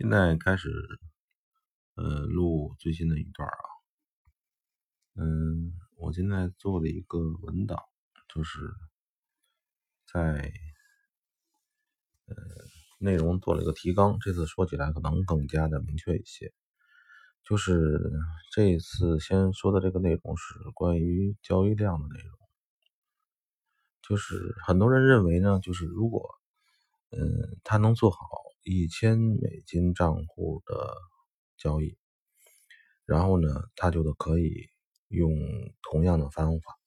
现在开始，呃，录最新的一段啊。嗯，我现在做了一个文档，就是在呃内容做了一个提纲。这次说起来可能更加的明确一些。就是这一次先说的这个内容是关于交易量的内容。就是很多人认为呢，就是如果嗯他能做好。一千美金账户的交易，然后呢，他就可以用同样的方法，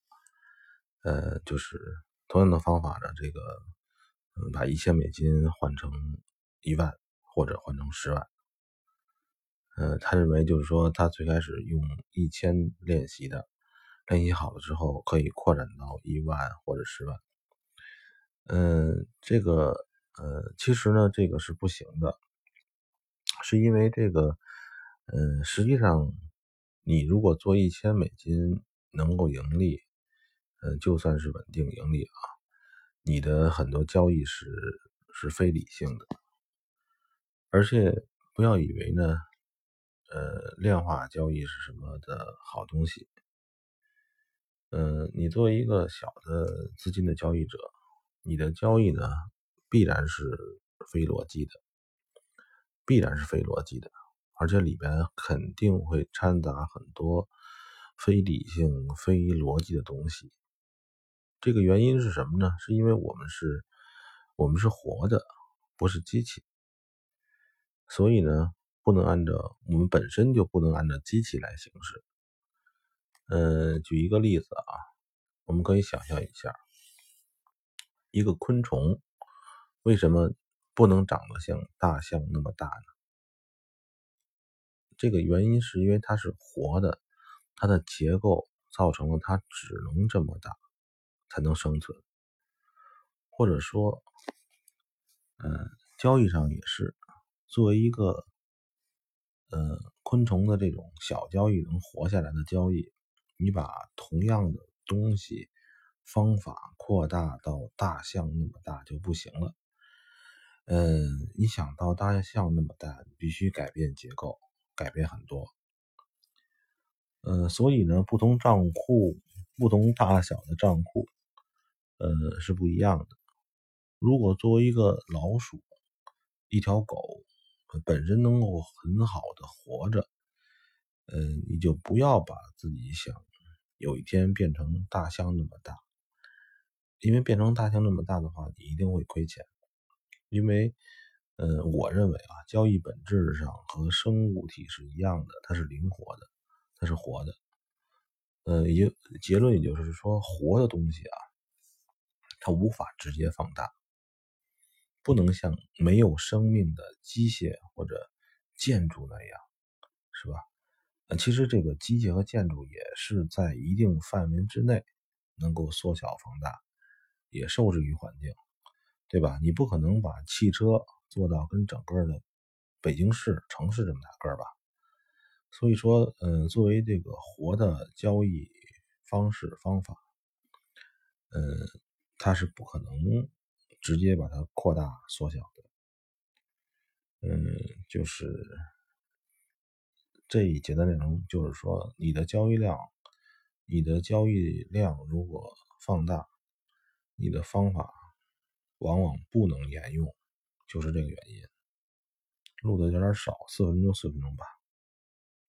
呃，就是同样的方法呢，这个，嗯，把一千美金换成一万或者换成十万，呃，他认为就是说，他最开始用一千练习的，练习好了之后可以扩展到一万或者十万，嗯，这个。呃，其实呢，这个是不行的，是因为这个，嗯，实际上，你如果做一千美金能够盈利，嗯，就算是稳定盈利啊，你的很多交易是是非理性的，而且不要以为呢，呃，量化交易是什么的好东西，嗯，你作为一个小的资金的交易者，你的交易呢？必然是非逻辑的，必然是非逻辑的，而且里边肯定会掺杂很多非理性、非逻辑的东西。这个原因是什么呢？是因为我们是，我们是活的，不是机器，所以呢，不能按照我们本身就不能按照机器来行事。嗯，举一个例子啊，我们可以想象一下，一个昆虫。为什么不能长得像大象那么大呢？这个原因是因为它是活的，它的结构造成了它只能这么大才能生存。或者说，嗯，交易上也是，作为一个呃昆虫的这种小交易能活下来的交易，你把同样的东西方法扩大到大象那么大就不行了。嗯，你想到大象那么大，必须改变结构，改变很多。呃，所以呢，不同账户、不同大小的账户，呃，是不一样的。如果作为一个老鼠、一条狗，本身能够很好的活着，嗯，你就不要把自己想有一天变成大象那么大，因为变成大象那么大的话，你一定会亏钱。因为，呃，我认为啊，交易本质上和生物体是一样的，它是灵活的，它是活的。呃，也结论也就是说，活的东西啊，它无法直接放大，不能像没有生命的机械或者建筑那样，是吧？呃，其实这个机械和建筑也是在一定范围之内能够缩小放大，也受制于环境。对吧？你不可能把汽车做到跟整个的北京市城市这么大个儿吧？所以说，嗯，作为这个活的交易方式方法，嗯，它是不可能直接把它扩大缩小的。嗯，就是这一节的内容，就是说你的交易量，你的交易量如果放大，你的方法。往往不能沿用，就是这个原因。录的有点少，四分钟，四分钟吧。